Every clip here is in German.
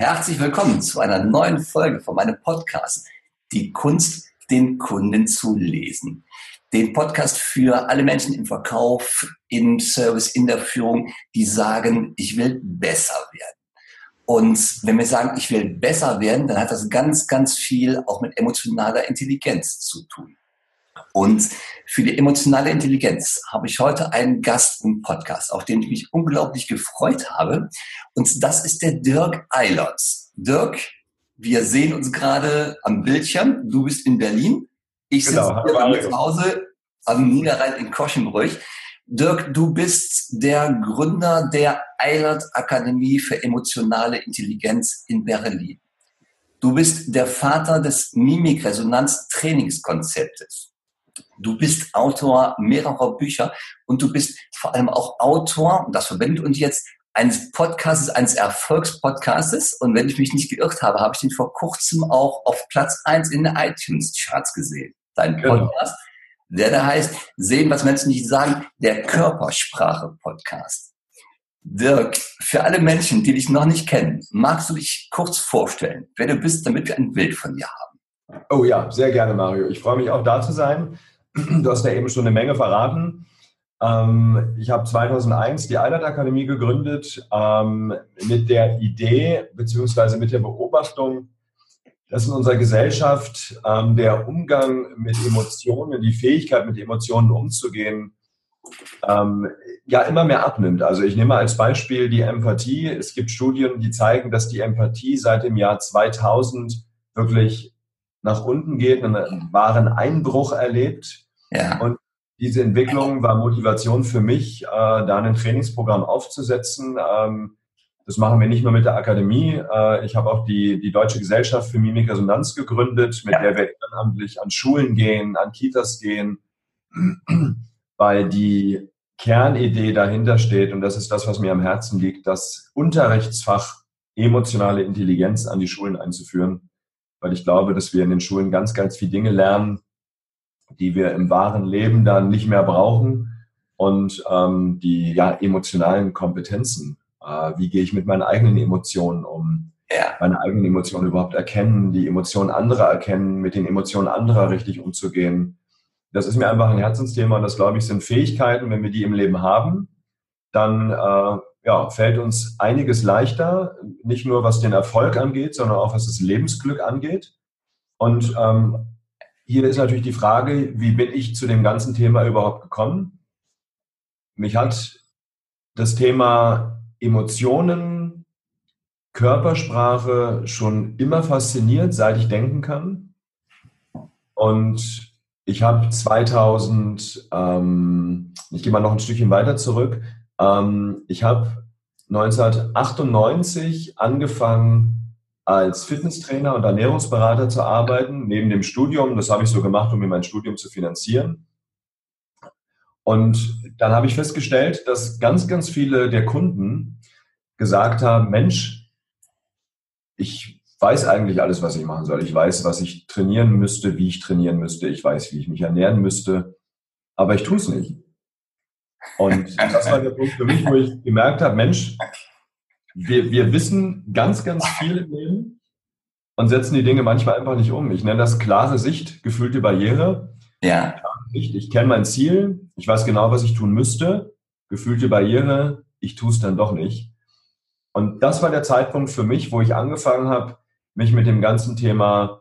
Herzlich willkommen zu einer neuen Folge von meinem Podcast, die Kunst, den Kunden zu lesen. Den Podcast für alle Menschen im Verkauf, im Service, in der Führung, die sagen, ich will besser werden. Und wenn wir sagen, ich will besser werden, dann hat das ganz, ganz viel auch mit emotionaler Intelligenz zu tun. Und für die emotionale Intelligenz habe ich heute einen Gast im Podcast, auf den ich mich unglaublich gefreut habe. Und das ist der Dirk Eilert. Dirk, wir sehen uns gerade am Bildschirm. Du bist in Berlin. Ich sitze genau, hier bei mir zu Hause am Niederrhein in Koschenbrüch. Dirk, du bist der Gründer der Eilert Akademie für emotionale Intelligenz in Berlin. Du bist der Vater des Mimikresonanz-Trainingskonzeptes. Du bist Autor mehrerer Bücher und du bist vor allem auch Autor, und das verbindet uns jetzt, eines Podcasts, eines Erfolgspodcasts. Und wenn ich mich nicht geirrt habe, habe ich den vor kurzem auch auf Platz eins in den iTunes-Charts gesehen. Dein genau. Podcast, genau. der da heißt, sehen, was Menschen nicht sagen, der Körpersprache-Podcast. Dirk, für alle Menschen, die dich noch nicht kennen, magst du dich kurz vorstellen, wer du bist, damit wir ein Bild von dir haben? Oh ja, sehr gerne, Mario. Ich freue mich auch da zu sein. Du hast ja eben schon eine Menge verraten. Ähm, ich habe 2001 die Eilert Akademie gegründet ähm, mit der Idee bzw. mit der Beobachtung, dass in unserer Gesellschaft ähm, der Umgang mit Emotionen, die Fähigkeit mit Emotionen umzugehen, ähm, ja immer mehr abnimmt. Also ich nehme als Beispiel die Empathie. Es gibt Studien, die zeigen, dass die Empathie seit dem Jahr 2000 wirklich nach unten geht, einen wahren Einbruch erlebt. Ja. Und diese Entwicklung war Motivation für mich, äh, da ein Trainingsprogramm aufzusetzen. Ähm, das machen wir nicht nur mit der Akademie. Äh, ich habe auch die, die Deutsche Gesellschaft für Mimikresonanz gegründet, mit ja. der wir ehrenamtlich an Schulen gehen, an Kitas gehen, weil die Kernidee dahinter steht, und das ist das, was mir am Herzen liegt, das Unterrichtsfach emotionale Intelligenz an die Schulen einzuführen weil ich glaube, dass wir in den Schulen ganz, ganz viele Dinge lernen, die wir im wahren Leben dann nicht mehr brauchen und ähm, die ja emotionalen Kompetenzen. Äh, wie gehe ich mit meinen eigenen Emotionen um? Ja. Meine eigenen Emotionen überhaupt erkennen, die Emotionen anderer erkennen, mit den Emotionen anderer richtig umzugehen. Das ist mir einfach ein Herzensthema und das, glaube ich, sind Fähigkeiten, wenn wir die im Leben haben, dann äh, ja, fällt uns einiges leichter, nicht nur was den Erfolg angeht, sondern auch was das Lebensglück angeht. Und ähm, hier ist natürlich die Frage, wie bin ich zu dem ganzen Thema überhaupt gekommen? Mich hat das Thema Emotionen, Körpersprache schon immer fasziniert, seit ich denken kann. Und ich habe 2000, ähm, ich gehe mal noch ein Stückchen weiter zurück, ähm, ich habe 1998 angefangen, als Fitnesstrainer und Ernährungsberater zu arbeiten, neben dem Studium. Das habe ich so gemacht, um mir mein Studium zu finanzieren. Und dann habe ich festgestellt, dass ganz, ganz viele der Kunden gesagt haben, Mensch, ich weiß eigentlich alles, was ich machen soll. Ich weiß, was ich trainieren müsste, wie ich trainieren müsste. Ich weiß, wie ich mich ernähren müsste. Aber ich tue es nicht. Und das war der Punkt für mich, wo ich gemerkt habe, Mensch, wir, wir wissen ganz, ganz viel im Leben und setzen die Dinge manchmal einfach nicht um. Ich nenne das klare Sicht, gefühlte Barriere. Ja. Ich, ich kenne mein Ziel, ich weiß genau, was ich tun müsste. Gefühlte Barriere, ich tue es dann doch nicht. Und das war der Zeitpunkt für mich, wo ich angefangen habe, mich mit dem ganzen Thema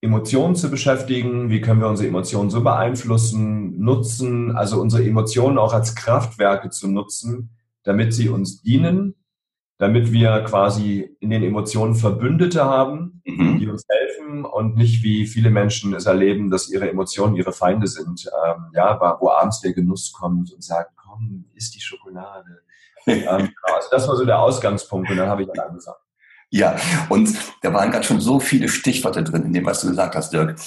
Emotionen zu beschäftigen. Wie können wir unsere Emotionen so beeinflussen, nutzen, also unsere Emotionen auch als Kraftwerke zu nutzen, damit sie uns dienen, damit wir quasi in den Emotionen Verbündete haben, mhm. die uns helfen und nicht wie viele Menschen es erleben, dass ihre Emotionen ihre Feinde sind. Ähm, ja, wo abends der Genuss kommt und sagt, komm, isst die Schokolade. ähm, genau, also das war so der Ausgangspunkt und dann habe ich dann angefangen. Ja, und da waren gerade schon so viele Stichworte drin in dem, was du gesagt hast, Dirk.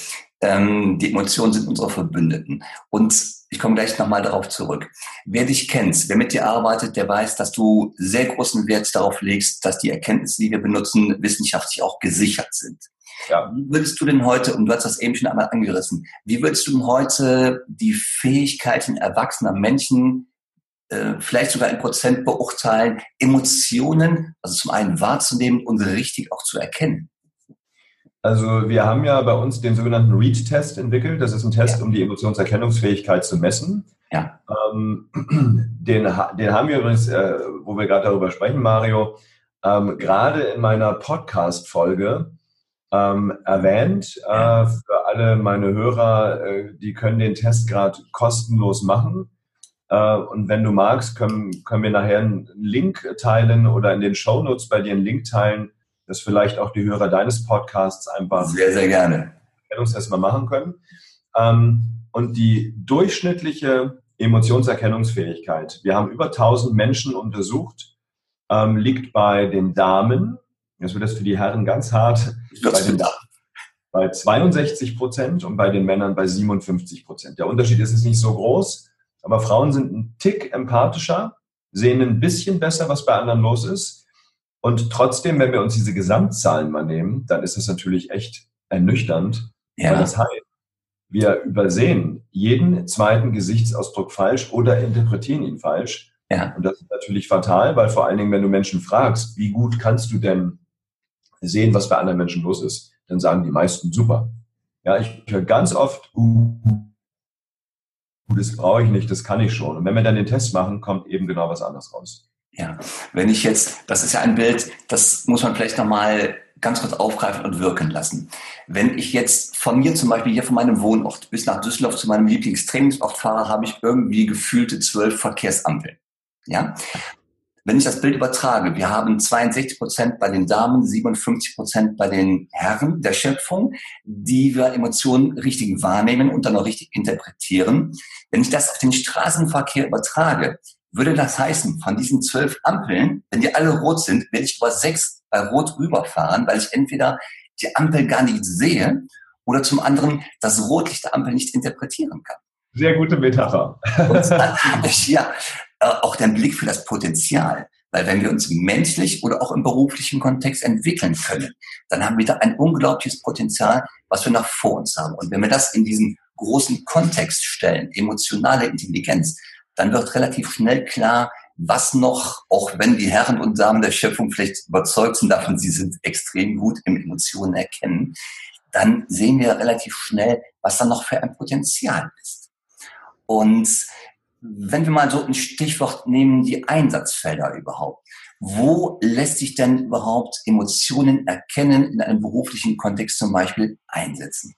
Ähm, die Emotionen sind unsere Verbündeten. Und ich komme gleich nochmal darauf zurück. Wer dich kennt, wer mit dir arbeitet, der weiß, dass du sehr großen Wert darauf legst, dass die Erkenntnisse, die wir benutzen, wissenschaftlich auch gesichert sind. Ja. Wie würdest du denn heute, und du hast das eben schon einmal angerissen, wie würdest du denn heute die Fähigkeiten erwachsener Menschen äh, vielleicht sogar in Prozent beurteilen, Emotionen, also zum einen wahrzunehmen und richtig auch zu erkennen? Also wir haben ja bei uns den sogenannten READ-Test entwickelt. Das ist ein Test, ja. um die Emotionserkennungsfähigkeit zu messen. Ja. Ähm, den, den haben wir übrigens, äh, wo wir gerade darüber sprechen, Mario, ähm, gerade in meiner Podcast-Folge ähm, erwähnt. Äh, für alle meine Hörer, äh, die können den Test gerade kostenlos machen. Äh, und wenn du magst, können, können wir nachher einen Link teilen oder in den Show Notes bei dir einen Link teilen, dass vielleicht auch die Hörer deines Podcasts einfach sehr, sehr gerne. Erkennungstest mal machen können. Ähm, und die durchschnittliche Emotionserkennungsfähigkeit, wir haben über 1000 Menschen untersucht, ähm, liegt bei den Damen, jetzt wird das für die Herren ganz hart, bei, den, bei 62 Prozent und bei den Männern bei 57 Prozent. Der Unterschied ist jetzt nicht so groß, aber Frauen sind ein Tick empathischer, sehen ein bisschen besser, was bei anderen los ist. Und trotzdem, wenn wir uns diese Gesamtzahlen mal nehmen, dann ist das natürlich echt ernüchternd, ja. weil das heißt, wir übersehen jeden zweiten Gesichtsausdruck falsch oder interpretieren ihn falsch. Ja. Und das ist natürlich fatal, weil vor allen Dingen, wenn du Menschen fragst, wie gut kannst du denn sehen, was bei anderen Menschen los ist, dann sagen die meisten super. Ja, ich höre ganz oft, uh, das brauche ich nicht, das kann ich schon. Und wenn wir dann den Test machen, kommt eben genau was anderes raus. Ja, wenn ich jetzt, das ist ja ein Bild, das muss man vielleicht nochmal ganz kurz aufgreifen und wirken lassen. Wenn ich jetzt von mir zum Beispiel hier von meinem Wohnort bis nach Düsseldorf zu meinem Lieblingstrainingsort fahre, habe ich irgendwie gefühlte zwölf Verkehrsampeln. Ja? Wenn ich das Bild übertrage, wir haben 62 Prozent bei den Damen, 57 Prozent bei den Herren der Schöpfung, die wir Emotionen richtig wahrnehmen und dann auch richtig interpretieren. Wenn ich das auf den Straßenverkehr übertrage, würde das heißen, von diesen zwölf Ampeln, wenn die alle rot sind, werde ich über sechs bei Rot rüberfahren, weil ich entweder die Ampel gar nicht sehe oder zum anderen das Rotlicht der Ampel nicht interpretieren kann. Sehr gute Metapher. Und dann habe ich ja auch den Blick für das Potenzial. Weil wenn wir uns menschlich oder auch im beruflichen Kontext entwickeln können, dann haben wir da ein unglaubliches Potenzial, was wir noch vor uns haben. Und wenn wir das in diesen großen Kontext stellen, emotionale Intelligenz, dann wird relativ schnell klar, was noch, auch wenn die Herren und Damen der Schöpfung vielleicht überzeugt sind davon, sie sind extrem gut im Emotionen erkennen, dann sehen wir relativ schnell, was da noch für ein Potenzial ist. Und wenn wir mal so ein Stichwort nehmen, die Einsatzfelder überhaupt. Wo lässt sich denn überhaupt Emotionen erkennen in einem beruflichen Kontext zum Beispiel einsetzen?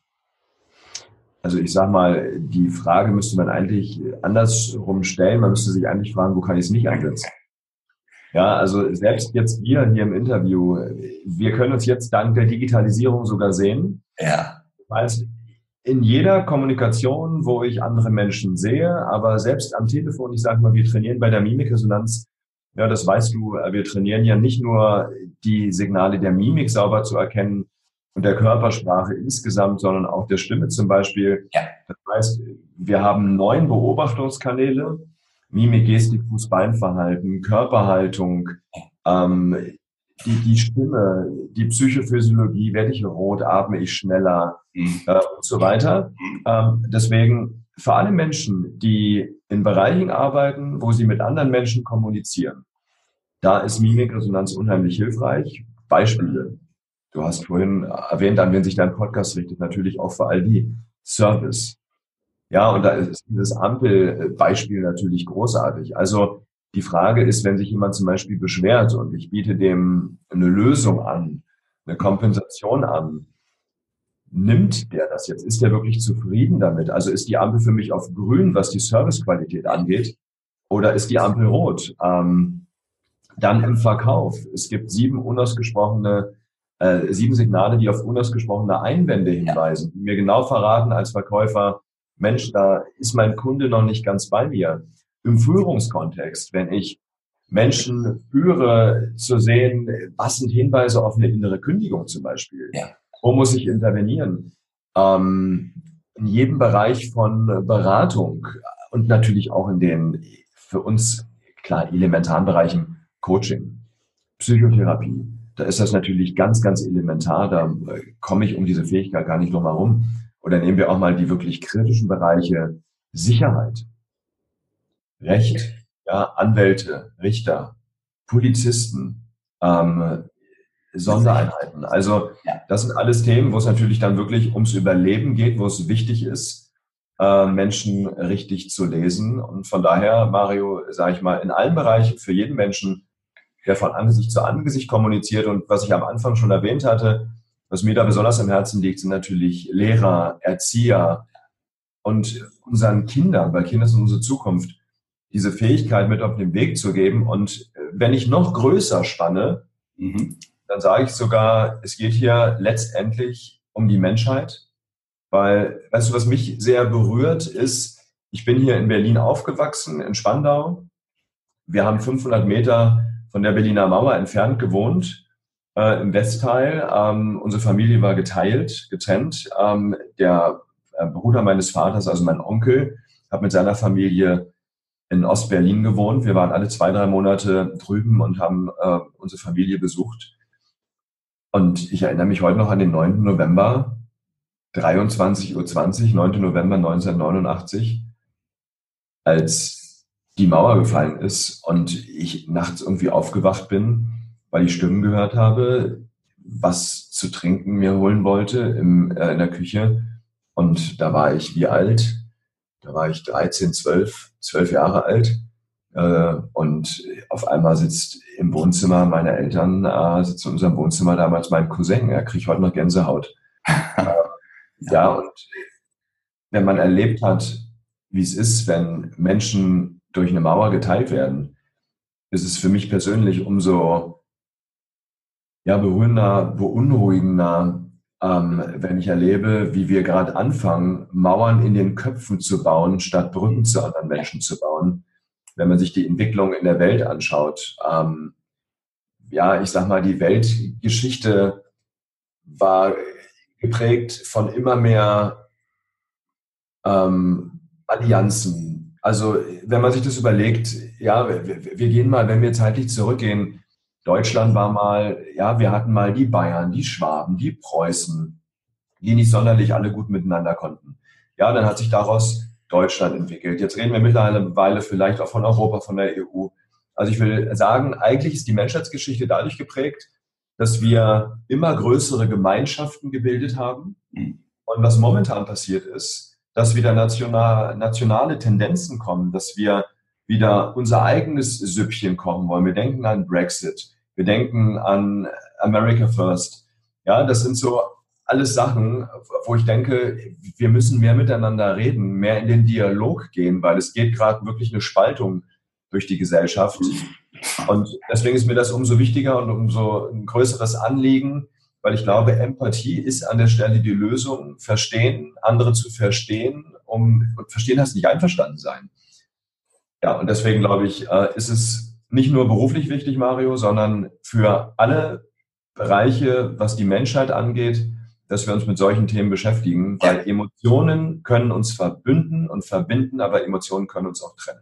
Also ich sag mal, die Frage müsste man eigentlich andersrum stellen. Man müsste sich eigentlich fragen, wo kann ich es nicht einsetzen? Ja, also selbst jetzt wir hier im Interview, wir können uns jetzt dank der Digitalisierung sogar sehen. Ja. Das heißt, in jeder Kommunikation, wo ich andere Menschen sehe, aber selbst am Telefon, ich sage mal, wir trainieren bei der Mimikresonanz, ja, das weißt du, wir trainieren ja nicht nur die Signale der Mimik sauber zu erkennen, und der Körpersprache insgesamt, sondern auch der Stimme zum Beispiel. Ja. Das heißt, wir haben neun Beobachtungskanäle, Mimik, Gestik, Fuß, Beinverhalten, Körperhaltung, ähm, die, die Stimme, die Psychophysiologie, werde ich rot, atme ich schneller mhm. äh, und so weiter. Ähm, deswegen für alle Menschen, die in Bereichen arbeiten, wo sie mit anderen Menschen kommunizieren, da ist Mimikresonanz unheimlich hilfreich. Beispiele. Du hast vorhin erwähnt, an wen sich dein Podcast richtet, natürlich auch für all die Service. Ja, und da ist dieses Ampelbeispiel natürlich großartig. Also die Frage ist, wenn sich jemand zum Beispiel beschwert und ich biete dem eine Lösung an, eine Kompensation an, nimmt der das jetzt? Ist der wirklich zufrieden damit? Also ist die Ampel für mich auf grün, was die Servicequalität angeht, oder ist die Ampel rot? Ähm, dann im Verkauf. Es gibt sieben unausgesprochene äh, sieben Signale, die auf unausgesprochene Einwände hinweisen, die mir genau verraten als Verkäufer, Mensch, da ist mein Kunde noch nicht ganz bei mir. Im Führungskontext, wenn ich Menschen führe, zu sehen, was sind Hinweise auf eine innere Kündigung zum Beispiel? Ja. Wo muss ich intervenieren? Ähm, in jedem Bereich von Beratung und natürlich auch in den für uns klar elementaren Bereichen Coaching, Psychotherapie, da ist das natürlich ganz, ganz elementar. Da äh, komme ich um diese Fähigkeit gar nicht drum herum. Oder nehmen wir auch mal die wirklich kritischen Bereiche Sicherheit, Recht, ja, Anwälte, Richter, Polizisten, ähm, Sondereinheiten. Also das sind alles Themen, wo es natürlich dann wirklich ums Überleben geht, wo es wichtig ist, äh, Menschen richtig zu lesen. Und von daher, Mario, sage ich mal, in allen Bereichen für jeden Menschen, der von Angesicht zu Angesicht kommuniziert und was ich am Anfang schon erwähnt hatte, was mir da besonders am Herzen liegt, sind natürlich Lehrer, Erzieher und unseren Kindern, weil Kinder sind unsere Zukunft, diese Fähigkeit mit auf den Weg zu geben. Und wenn ich noch größer spanne, mhm dann sage ich sogar, es geht hier letztendlich um die Menschheit. Weil, weißt du, was mich sehr berührt, ist, ich bin hier in Berlin aufgewachsen, in Spandau. Wir haben 500 Meter von der Berliner Mauer entfernt gewohnt, äh, im Westteil. Ähm, unsere Familie war geteilt, getrennt. Ähm, der äh, Bruder meines Vaters, also mein Onkel, hat mit seiner Familie in Ostberlin gewohnt. Wir waren alle zwei, drei Monate drüben und haben äh, unsere Familie besucht. Und ich erinnere mich heute noch an den 9. November, 23.20 Uhr, 9. November 1989, als die Mauer gefallen ist und ich nachts irgendwie aufgewacht bin, weil ich Stimmen gehört habe, was zu trinken mir holen wollte im, äh, in der Küche. Und da war ich wie alt? Da war ich 13, 12, 12 Jahre alt. Äh, und auf einmal sitzt im Wohnzimmer meiner Eltern, äh, sitzt in unserem Wohnzimmer damals mein Cousin. Er kriegt heute noch Gänsehaut. ja. ja, und wenn man erlebt hat, wie es ist, wenn Menschen durch eine Mauer geteilt werden, ist es für mich persönlich umso ja, berührender, beunruhigender, ähm, wenn ich erlebe, wie wir gerade anfangen, Mauern in den Köpfen zu bauen, statt Brücken zu anderen Menschen zu bauen wenn man sich die Entwicklung in der Welt anschaut, ähm, ja, ich sag mal, die Weltgeschichte war geprägt von immer mehr ähm, Allianzen. Also wenn man sich das überlegt, ja, wir, wir, gehen mal, wenn wir zeitlich zurückgehen, Deutschland war mal, ja, wir hatten mal die Bayern, die Schwaben, die Preußen, die nicht sonderlich alle gut miteinander konnten. Ja, dann hat sich daraus Deutschland entwickelt. Jetzt reden wir mittlerweile vielleicht auch von Europa, von der EU. Also ich will sagen, eigentlich ist die Menschheitsgeschichte dadurch geprägt, dass wir immer größere Gemeinschaften gebildet haben. Und was momentan passiert ist, dass wieder national, nationale Tendenzen kommen, dass wir wieder unser eigenes Süppchen kochen wollen. Wir denken an Brexit, wir denken an America First. Ja, das sind so alles Sachen, wo ich denke, wir müssen mehr miteinander reden, mehr in den Dialog gehen, weil es geht gerade wirklich eine Spaltung durch die Gesellschaft. Und deswegen ist mir das umso wichtiger und umso ein größeres Anliegen, weil ich glaube, Empathie ist an der Stelle die Lösung, verstehen, andere zu verstehen, um und verstehen heißt nicht einverstanden sein. Ja, und deswegen glaube ich, äh, ist es nicht nur beruflich wichtig, Mario, sondern für alle Bereiche, was die Menschheit angeht, dass wir uns mit solchen Themen beschäftigen, weil Emotionen können uns verbünden und verbinden, aber Emotionen können uns auch trennen.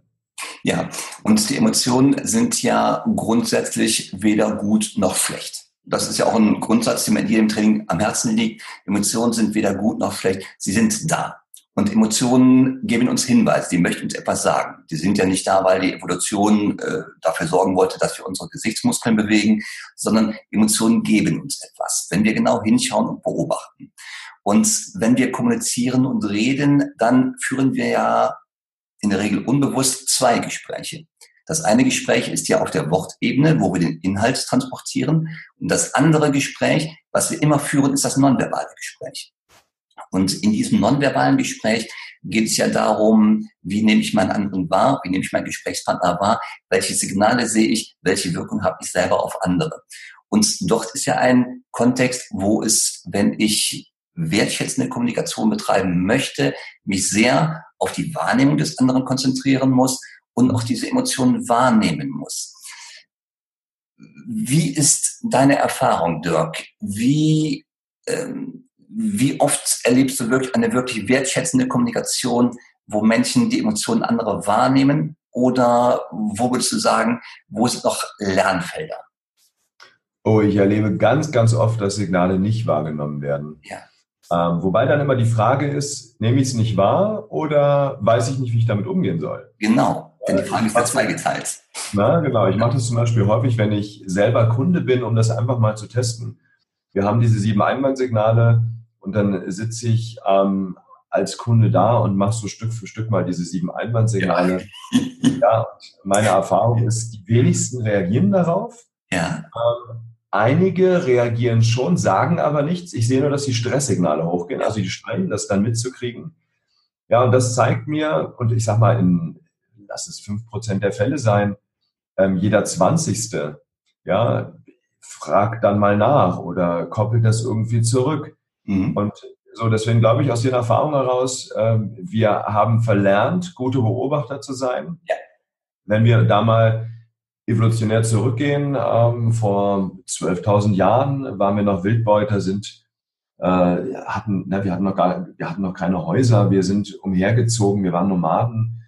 Ja, und die Emotionen sind ja grundsätzlich weder gut noch schlecht. Das ist ja auch ein Grundsatz, der mir in jedem Training am Herzen liegt. Emotionen sind weder gut noch schlecht. Sie sind da. Und Emotionen geben uns Hinweise, die möchten uns etwas sagen. Die sind ja nicht da, weil die Evolution äh, dafür sorgen wollte, dass wir unsere Gesichtsmuskeln bewegen, sondern Emotionen geben uns etwas, wenn wir genau hinschauen und beobachten. Und wenn wir kommunizieren und reden, dann führen wir ja in der Regel unbewusst zwei Gespräche. Das eine Gespräch ist ja auf der Wortebene, wo wir den Inhalt transportieren. Und das andere Gespräch, was wir immer führen, ist das nonverbale Gespräch. Und in diesem nonverbalen Gespräch geht es ja darum, wie nehme ich meinen anderen wahr, wie nehme ich meinen Gesprächspartner wahr, welche Signale sehe ich, welche Wirkung habe ich selber auf andere. Und dort ist ja ein Kontext, wo es, wenn ich wertschätzende Kommunikation betreiben möchte, mich sehr auf die Wahrnehmung des anderen konzentrieren muss und auch diese Emotionen wahrnehmen muss. Wie ist deine Erfahrung, Dirk? Wie ähm, wie oft erlebst du wirklich eine wirklich wertschätzende Kommunikation, wo Menschen die Emotionen anderer wahrnehmen? Oder wo würdest du sagen, wo sind noch Lernfelder? Oh, ich erlebe ganz, ganz oft, dass Signale nicht wahrgenommen werden. Ja. Ähm, wobei dann immer die Frage ist, nehme ich es nicht wahr oder weiß ich nicht, wie ich damit umgehen soll? Genau. Denn die Frage ist ja zweigeteilt. Na, genau. Ich mache das zum Beispiel häufig, wenn ich selber Kunde bin, um das einfach mal zu testen. Wir haben diese sieben Einwandsignale und dann sitze ich ähm, als Kunde da und mache so Stück für Stück mal diese sieben Einwandsignale. Ja. ja meine Erfahrung ist, die wenigsten reagieren darauf. Ja. Ähm, einige reagieren schon, sagen aber nichts. Ich sehe nur, dass die Stresssignale hochgehen. Also die scheinen das dann mitzukriegen. Ja, und das zeigt mir, und ich sag mal, in, lass es fünf Prozent der Fälle sein, ähm, jeder Zwanzigste, ja, fragt dann mal nach oder koppelt das irgendwie zurück. Mhm. Und so, deswegen glaube ich aus den Erfahrungen heraus, ähm, wir haben verlernt, gute Beobachter zu sein. Ja. Wenn wir da mal evolutionär zurückgehen, ähm, vor 12.000 Jahren waren wir noch Wildbeuter, sind äh, hatten, na, wir hatten noch gar, wir hatten noch keine Häuser, wir sind umhergezogen, wir waren Nomaden,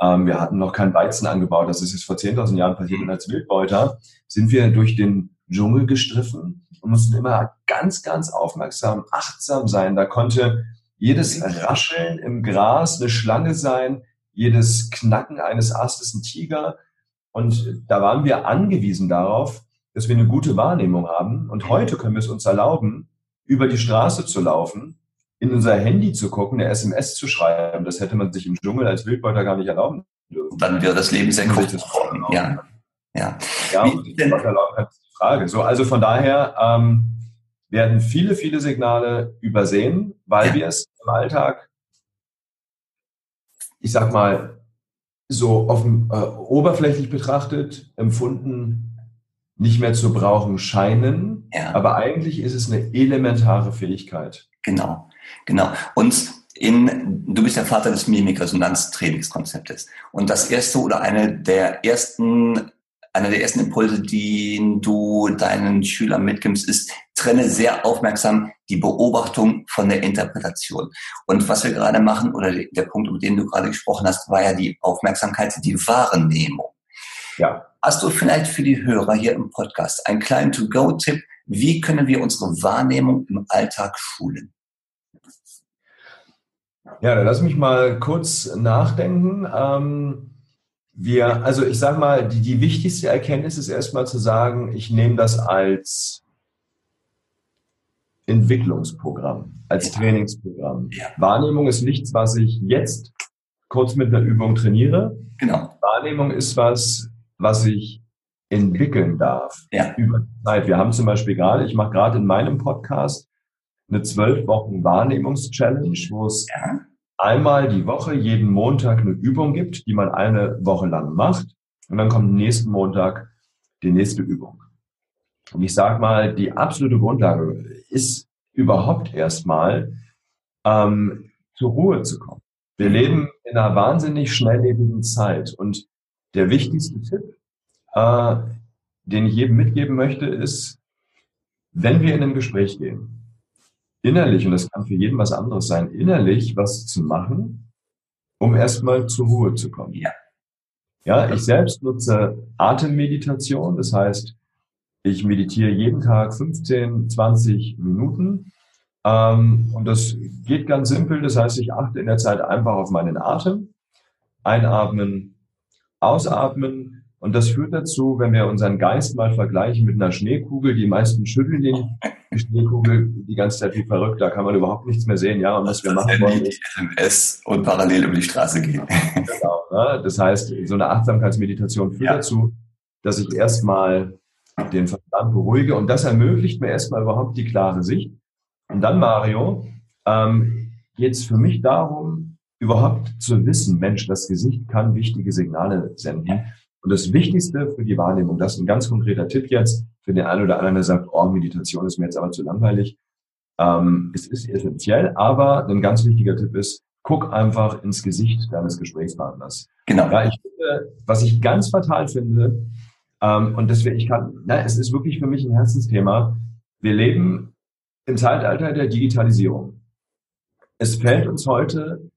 ähm, wir hatten noch kein Weizen angebaut. Das ist jetzt vor 10.000 Jahren passiert. Und als Wildbeuter sind wir durch den Dschungel gestriffen und mussten immer ganz, ganz aufmerksam, achtsam sein. Da konnte jedes Rascheln im Gras eine Schlange sein, jedes Knacken eines Astes ein Tiger. Und da waren wir angewiesen darauf, dass wir eine gute Wahrnehmung haben. Und heute können wir es uns erlauben, über die Straße zu laufen, in unser Handy zu gucken, eine SMS zu schreiben. Das hätte man sich im Dschungel als Wildbeuter gar nicht erlauben dürfen. Dann wäre das Leben sehr kurz. Ja. Ja. ja Wie denn? die Frage. So, also von daher ähm, werden viele, viele Signale übersehen, weil ja. wir es im Alltag, ich sag mal, so offen, äh, oberflächlich betrachtet empfunden nicht mehr zu brauchen scheinen. Ja. Aber eigentlich ist es eine elementare Fähigkeit. Genau, genau. Und in, du bist der Vater des Mimikresonanztrainingskonzeptes. Und das erste oder eine der ersten, einer der ersten Impulse, die du deinen Schülern mitgibst, ist, trenne sehr aufmerksam die Beobachtung von der Interpretation. Und was wir gerade machen, oder der Punkt, über den du gerade gesprochen hast, war ja die Aufmerksamkeit, die Wahrnehmung. Ja. Hast du vielleicht für die Hörer hier im Podcast einen kleinen To-Go-Tipp? Wie können wir unsere Wahrnehmung im Alltag schulen? Ja, dann lass mich mal kurz nachdenken. Ähm, wir, also ich sage mal, die, die wichtigste Erkenntnis ist erstmal zu sagen, ich nehme das als Entwicklungsprogramm, als ja. Trainingsprogramm. Ja. Wahrnehmung ist nichts, was ich jetzt kurz mit einer Übung trainiere. Genau. Wahrnehmung ist was, was ich entwickeln darf ja. über die Zeit. Wir haben zum Beispiel gerade, ich mache gerade in meinem Podcast eine zwölf Wochen Wahrnehmungs-Challenge, wo es ja. Einmal die Woche jeden Montag eine Übung gibt, die man eine Woche lang macht. Und dann kommt nächsten Montag die nächste Übung. Und ich sage mal, die absolute Grundlage ist überhaupt erstmal ähm, zur Ruhe zu kommen. Wir leben in einer wahnsinnig schnelllebigen Zeit und der wichtigste Tipp, äh, den ich jedem mitgeben möchte, ist, wenn wir in ein Gespräch gehen, innerlich, und das kann für jeden was anderes sein, innerlich was zu machen, um erstmal zur Ruhe zu kommen. Ja. Ja, ich selbst nutze Atemmeditation, das heißt, ich meditiere jeden Tag 15, 20 Minuten. Ähm, und das geht ganz simpel. Das heißt, ich achte in der Zeit einfach auf meinen Atem. Einatmen, ausatmen, und das führt dazu, wenn wir unseren Geist mal vergleichen mit einer Schneekugel, die meisten schütteln den, die Schneekugel die ganze Zeit wie verrückt, da kann man überhaupt nichts mehr sehen. Ja, und was wir machen wollen ist SMS und parallel über die Straße gehen. Genau. Ne? Das heißt, so eine Achtsamkeitsmeditation führt ja. dazu, dass ich erstmal den Verstand beruhige und das ermöglicht mir erstmal überhaupt die klare Sicht. Und dann, Mario, ähm, geht es für mich darum, überhaupt zu wissen, Mensch, das Gesicht kann wichtige Signale senden. Und das Wichtigste für die Wahrnehmung, das ist ein ganz konkreter Tipp jetzt für den einen oder anderen, der sagt, oh, Meditation ist mir jetzt aber zu langweilig. Ähm, es ist essentiell, aber ein ganz wichtiger Tipp ist, guck einfach ins Gesicht deines Gesprächspartners. Genau. Ja, ich finde, was ich ganz fatal finde, ähm, und deswegen, ich kann, na, es ist wirklich für mich ein Herzensthema. Wir leben im Zeitalter der Digitalisierung. Es fällt uns heute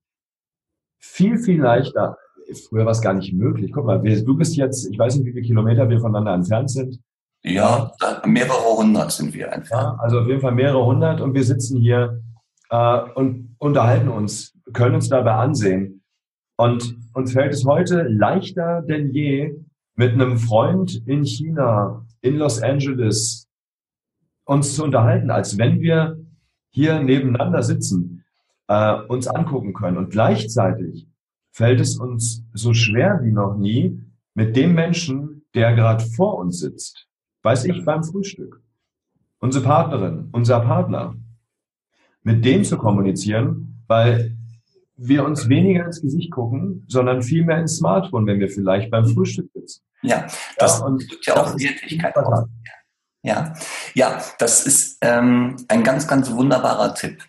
viel, viel leichter, früher war es gar nicht möglich. Guck mal, du bist jetzt, ich weiß nicht, wie viele Kilometer wir voneinander entfernt sind. Ja, mehrere hundert sind wir entfernt. Ja, also auf jeden Fall mehrere hundert und wir sitzen hier äh, und unterhalten uns, können uns dabei ansehen. Und uns fällt es heute leichter denn je, mit einem Freund in China, in Los Angeles, uns zu unterhalten, als wenn wir hier nebeneinander sitzen, äh, uns angucken können. Und gleichzeitig fällt es uns so schwer wie noch nie, mit dem Menschen, der gerade vor uns sitzt, weiß ich, beim Frühstück, unsere Partnerin, unser Partner, mit dem zu kommunizieren, weil wir uns weniger ins Gesicht gucken, sondern viel mehr ins Smartphone, wenn wir vielleicht beim Frühstück sitzen. Ja, das ja, und ja auch Wirklichkeit aus. Ja, ja, das ist ähm, ein ganz, ganz wunderbarer Tipp.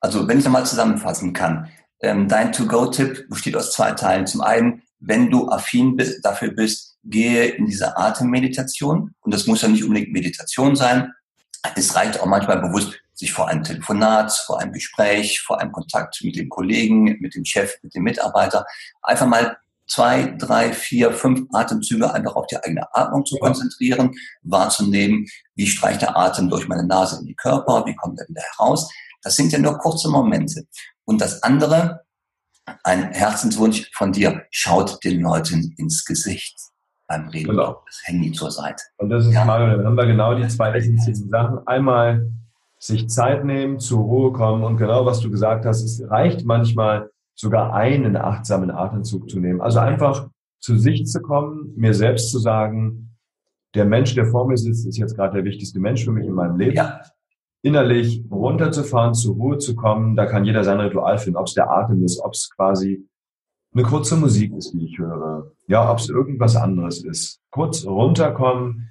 Also wenn ich nochmal zusammenfassen kann, ähm, dein To-Go-Tipp besteht aus zwei Teilen. Zum einen, wenn du affin bist, dafür bist, gehe in diese Atemmeditation. Und das muss ja nicht unbedingt Meditation sein. Es reicht auch manchmal bewusst, sich vor einem Telefonat, vor einem Gespräch, vor einem Kontakt mit dem Kollegen, mit dem Chef, mit dem Mitarbeiter, einfach mal zwei, drei, vier, fünf Atemzüge einfach auf die eigene Atmung zu konzentrieren, wahrzunehmen, wie streicht der Atem durch meine Nase in die Körper, wie kommt er wieder heraus. Das sind ja nur kurze Momente. Und das andere, ein Herzenswunsch von dir, schaut den Leuten ins Gesicht beim Reden, genau. das Handy zur Seite. Und das ist ja. Mario, dann haben wir genau die zwei essentiellen Sachen. Einmal sich Zeit nehmen, zur Ruhe kommen und genau was du gesagt hast, es reicht manchmal sogar einen achtsamen Atemzug zu nehmen. Also einfach zu sich zu kommen, mir selbst zu sagen, der Mensch, der vor mir sitzt, ist jetzt gerade der wichtigste Mensch für mich in meinem Leben. Ja innerlich runterzufahren, zur Ruhe zu kommen. Da kann jeder sein Ritual finden, ob es der Atem ist, ob es quasi eine kurze Musik ist, die ich höre. Ja, ob es irgendwas anderes ist. Kurz runterkommen,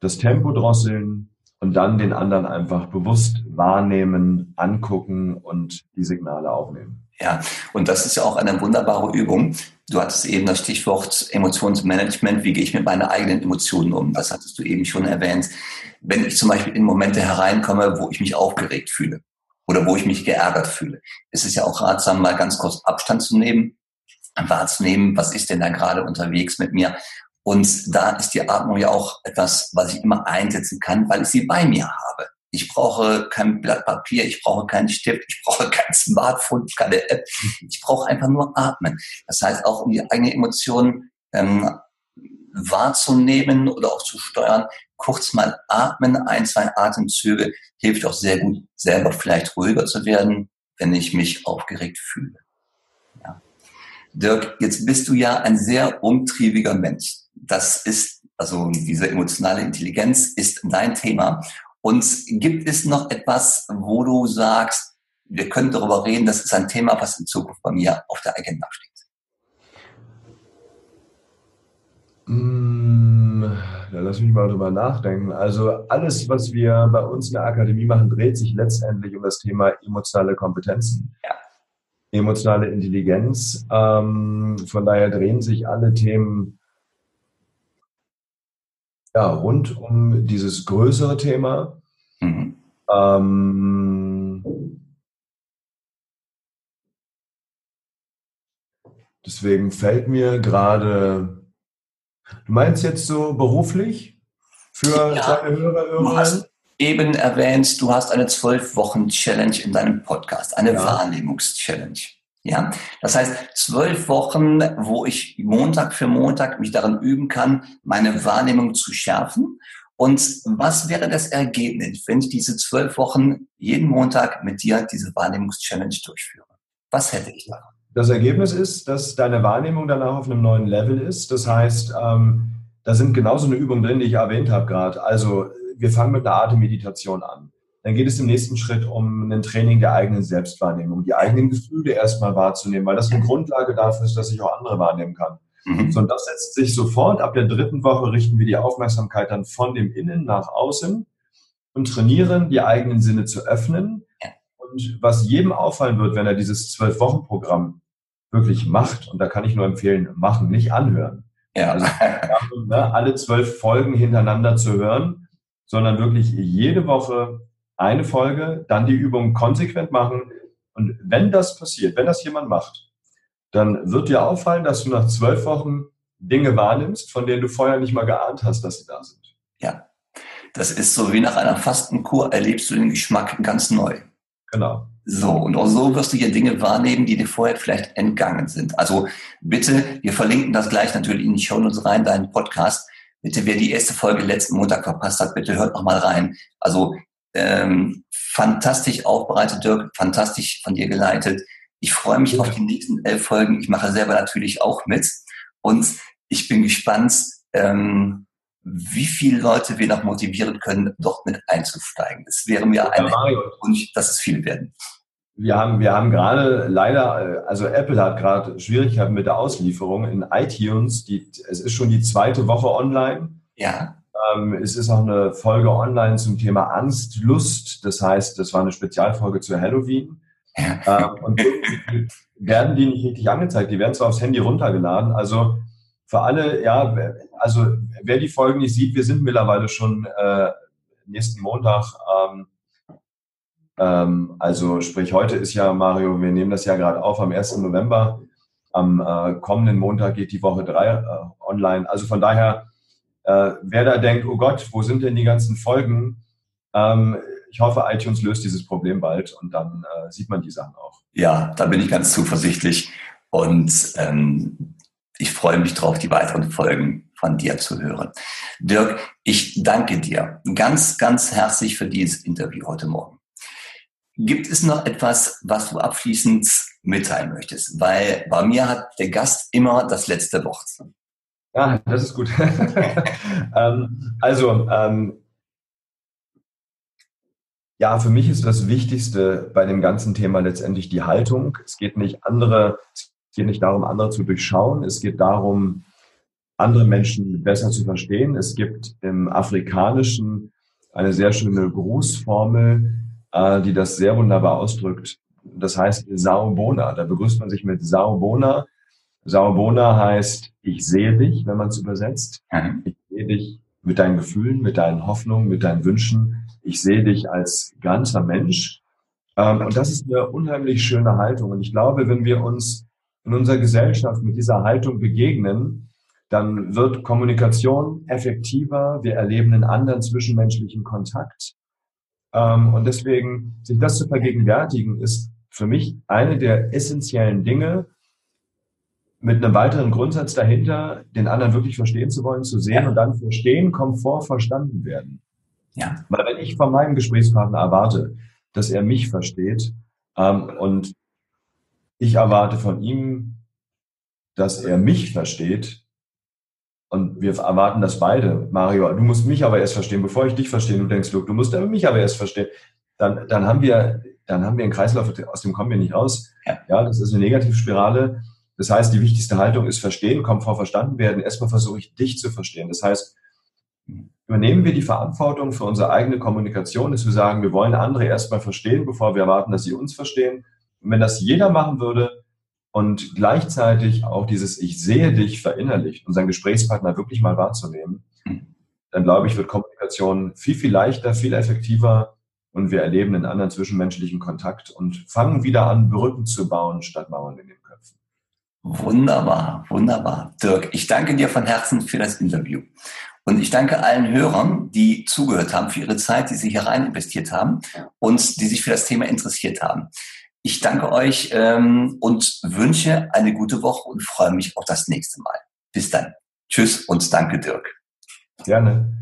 das Tempo drosseln und dann den anderen einfach bewusst wahrnehmen, angucken und die Signale aufnehmen. Ja, und das ist ja auch eine wunderbare Übung. Du hattest eben das Stichwort Emotionsmanagement. Wie gehe ich mit meinen eigenen Emotionen um? Das hattest du eben schon erwähnt. Wenn ich zum Beispiel in Momente hereinkomme, wo ich mich aufgeregt fühle oder wo ich mich geärgert fühle, ist es ja auch ratsam, mal ganz kurz Abstand zu nehmen, wahrzunehmen, was ist denn da gerade unterwegs mit mir? Und da ist die Atmung ja auch etwas, was ich immer einsetzen kann, weil ich sie bei mir habe. Ich brauche kein Blatt Papier, ich brauche keinen Stift, ich brauche kein Smartphone, keine App. Ich brauche einfach nur atmen. Das heißt, auch um die eigene Emotionen ähm, wahrzunehmen oder auch zu steuern, kurz mal atmen, ein, zwei Atemzüge, hilft auch sehr gut, selber vielleicht ruhiger zu werden, wenn ich mich aufgeregt fühle. Ja. Dirk, jetzt bist du ja ein sehr umtriebiger Mensch. Das ist, also diese emotionale Intelligenz ist dein Thema. Und gibt es noch etwas, wo du sagst, wir können darüber reden, das ist ein Thema, was in Zukunft bei mir auf der Agenda steht? Ja, lass mich mal drüber nachdenken. Also alles, was wir bei uns in der Akademie machen, dreht sich letztendlich um das Thema emotionale Kompetenzen. Ja. Emotionale Intelligenz. Ähm, von daher drehen sich alle Themen ja, rund um dieses größere Thema. Mhm. Ähm, deswegen fällt mir gerade, du meinst jetzt so beruflich für ja, deine Hörer, Hörerinnen? eben erwähnt, du hast eine zwölf Wochen Challenge in deinem Podcast, eine ja. Wahrnehmungs-Challenge. Ja, das heißt zwölf Wochen, wo ich Montag für Montag mich darin üben kann, meine Wahrnehmung zu schärfen. Und was wäre das Ergebnis, wenn ich diese zwölf Wochen jeden Montag mit dir diese Wahrnehmungs-Challenge durchführe? Was hätte ich da? Das Ergebnis ist, dass deine Wahrnehmung danach auf einem neuen Level ist. Das heißt, ähm, da sind genauso eine Übung drin, die ich erwähnt habe gerade. Also wir fangen mit einer Atemmeditation an. Dann geht es im nächsten Schritt um ein Training der eigenen Selbstwahrnehmung, die eigenen Gefühle erstmal wahrzunehmen, weil das eine Grundlage dafür ist, dass ich auch andere wahrnehmen kann. Mhm. So, und das setzt sich sofort. Ab der dritten Woche richten wir die Aufmerksamkeit dann von dem Innen nach außen und trainieren, die eigenen Sinne zu öffnen. Und was jedem auffallen wird, wenn er dieses Zwölf-Wochen-Programm wirklich macht, und da kann ich nur empfehlen, machen, nicht anhören. Ja. Also, ne, alle zwölf Folgen hintereinander zu hören, sondern wirklich jede Woche eine Folge, dann die Übung konsequent machen. Und wenn das passiert, wenn das jemand macht, dann wird dir auffallen, dass du nach zwölf Wochen Dinge wahrnimmst, von denen du vorher nicht mal geahnt hast, dass sie da sind. Ja, das ist so wie nach einer Fastenkur erlebst du den Geschmack ganz neu. Genau. So, und auch so wirst du hier Dinge wahrnehmen, die dir vorher vielleicht entgangen sind. Also bitte, wir verlinken das gleich natürlich in die Show Notes rein, deinen Podcast. Bitte, wer die erste Folge letzten Montag verpasst hat, bitte hört noch mal rein. Also ähm, fantastisch aufbereitet, Dirk, fantastisch von dir geleitet. Ich freue mich auf die nächsten elf Folgen. Ich mache selber natürlich auch mit. Und ich bin gespannt, ähm, wie viele Leute wir noch motivieren können, dort mit einzusteigen. Es wäre mir ein Wunsch, dass es viele werden. Wir haben, wir haben gerade leider, also Apple hat gerade Schwierigkeiten mit der Auslieferung in iTunes. Die, es ist schon die zweite Woche online. Ja. Ähm, es ist auch eine Folge online zum Thema Angst, Lust. Das heißt, das war eine Spezialfolge zu Halloween. Ähm, und werden die nicht richtig angezeigt. Die werden zwar aufs Handy runtergeladen. Also für alle, ja, also wer die Folgen nicht sieht, wir sind mittlerweile schon äh, nächsten Montag. Ähm, ähm, also sprich, heute ist ja, Mario, wir nehmen das ja gerade auf am 1. November. Am äh, kommenden Montag geht die Woche 3 äh, online. Also von daher, äh, wer da denkt, oh Gott, wo sind denn die ganzen Folgen? Ähm, ich hoffe, iTunes löst dieses Problem bald und dann äh, sieht man die Sachen auch. Ja, da bin ich ganz zuversichtlich. Und ähm, ich freue mich drauf, die weiteren Folgen von dir zu hören. Dirk, ich danke dir ganz, ganz herzlich für dieses Interview heute Morgen. Gibt es noch etwas, was du abschließend mitteilen möchtest? Weil bei mir hat der Gast immer das letzte Wort. Ja, das ist gut. ähm, also, ähm, ja, für mich ist das Wichtigste bei dem ganzen Thema letztendlich die Haltung. Es geht nicht andere, es geht nicht darum, andere zu durchschauen. Es geht darum, andere Menschen besser zu verstehen. Es gibt im Afrikanischen eine sehr schöne Grußformel, äh, die das sehr wunderbar ausdrückt. Das heißt Saobona. Da begrüßt man sich mit Saobona. Saobona heißt, ich sehe dich, wenn man es übersetzt. Mhm. Ich sehe dich mit deinen Gefühlen, mit deinen Hoffnungen, mit deinen Wünschen. Ich sehe dich als ganzer Mensch. Ähm, und das ist eine unheimlich schöne Haltung. Und ich glaube, wenn wir uns in unserer Gesellschaft mit dieser Haltung begegnen, dann wird Kommunikation effektiver. Wir erleben einen anderen zwischenmenschlichen Kontakt. Ähm, und deswegen, sich das zu vergegenwärtigen, ist für mich eine der essentiellen Dinge, mit einem weiteren Grundsatz dahinter, den anderen wirklich verstehen zu wollen, zu sehen ja. und dann verstehen, Komfort verstanden werden. Ja. Weil wenn ich von meinem Gesprächspartner erwarte, dass er mich versteht ähm, und ich erwarte von ihm, dass er mich versteht, und wir erwarten das beide. Mario, du musst mich aber erst verstehen, bevor ich dich verstehe. Du denkst, Luke, du musst mich aber erst verstehen. Dann, dann haben wir, dann haben wir einen Kreislauf, aus dem kommen wir nicht raus. Ja, ja das ist eine Negativspirale. Das heißt, die wichtigste Haltung ist verstehen, kommt vor verstanden werden. Erstmal versuche ich dich zu verstehen. Das heißt, übernehmen wir die Verantwortung für unsere eigene Kommunikation, dass wir sagen, wir wollen andere erstmal verstehen, bevor wir erwarten, dass sie uns verstehen. Und wenn das jeder machen würde, und gleichzeitig auch dieses Ich sehe dich verinnerlicht, unseren Gesprächspartner wirklich mal wahrzunehmen, dann glaube ich, wird Kommunikation viel, viel leichter, viel effektiver und wir erleben einen anderen zwischenmenschlichen Kontakt und fangen wieder an, Brücken zu bauen statt Mauern in Köpfen. Wunderbar, wunderbar. Dirk, ich danke dir von Herzen für das Interview. Und ich danke allen Hörern, die zugehört haben, für ihre Zeit, die sie hier rein investiert haben und die sich für das Thema interessiert haben. Ich danke euch ähm, und wünsche eine gute Woche und freue mich auf das nächste Mal. Bis dann. Tschüss und danke, Dirk. Gerne.